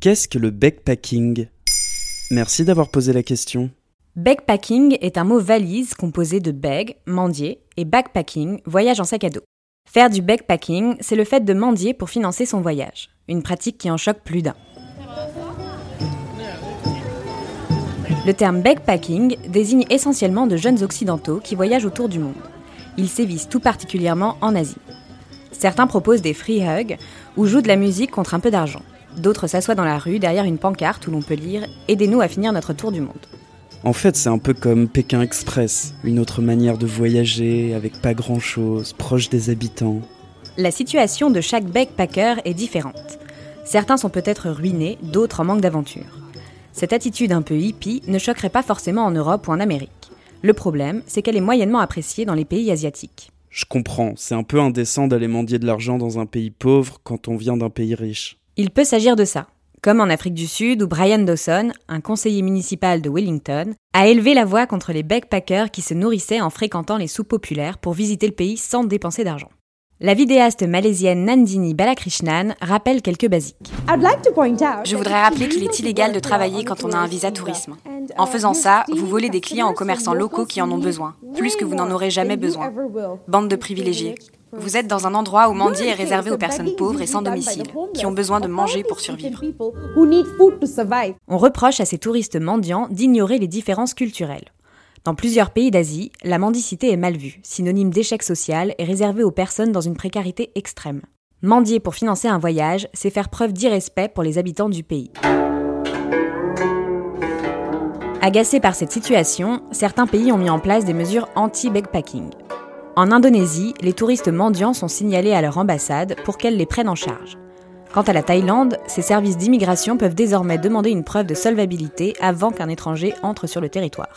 Qu'est-ce que le backpacking? Merci d'avoir posé la question. Backpacking est un mot valise composé de bag, mendier, et backpacking, voyage en sac à dos. Faire du backpacking, c'est le fait de mendier pour financer son voyage, une pratique qui en choque plus d'un. Le terme backpacking désigne essentiellement de jeunes occidentaux qui voyagent autour du monde. Ils sévissent tout particulièrement en Asie. Certains proposent des free hugs ou jouent de la musique contre un peu d'argent. D'autres s'assoient dans la rue derrière une pancarte où l'on peut lire Aidez-nous à finir notre tour du monde. En fait, c'est un peu comme Pékin Express, une autre manière de voyager avec pas grand-chose, proche des habitants. La situation de chaque backpacker est différente. Certains sont peut-être ruinés, d'autres en manque d'aventure. Cette attitude un peu hippie ne choquerait pas forcément en Europe ou en Amérique. Le problème, c'est qu'elle est moyennement appréciée dans les pays asiatiques. Je comprends, c'est un peu indécent d'aller mendier de l'argent dans un pays pauvre quand on vient d'un pays riche. Il peut s'agir de ça, comme en Afrique du Sud où Brian Dawson, un conseiller municipal de Wellington, a élevé la voix contre les backpackers qui se nourrissaient en fréquentant les soupes populaires pour visiter le pays sans dépenser d'argent. La vidéaste malaisienne Nandini Balakrishnan rappelle quelques basiques. Je voudrais rappeler qu'il est illégal de travailler quand on a un visa tourisme. En faisant ça, vous volez des clients aux commerçants locaux qui en ont besoin, plus que vous n'en aurez jamais besoin. Bande de privilégiés. Vous êtes dans un endroit où mendier est réservé aux personnes pauvres et sans domicile, qui ont besoin de manger pour survivre. On reproche à ces touristes mendiants d'ignorer les différences culturelles. Dans plusieurs pays d'Asie, la mendicité est mal vue, synonyme d'échec social et réservée aux personnes dans une précarité extrême. Mendier pour financer un voyage, c'est faire preuve d'irrespect pour les habitants du pays. Agacés par cette situation, certains pays ont mis en place des mesures anti-backpacking. En Indonésie, les touristes mendiants sont signalés à leur ambassade pour qu'elle les prenne en charge. Quant à la Thaïlande, ses services d'immigration peuvent désormais demander une preuve de solvabilité avant qu'un étranger entre sur le territoire.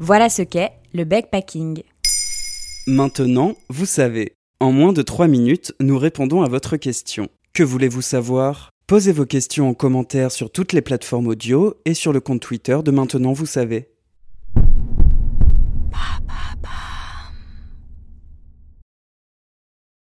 Voilà ce qu'est le backpacking. Maintenant, vous savez. En moins de 3 minutes, nous répondons à votre question. Que voulez-vous savoir? Posez vos questions en commentaire sur toutes les plateformes audio et sur le compte Twitter de Maintenant, vous savez.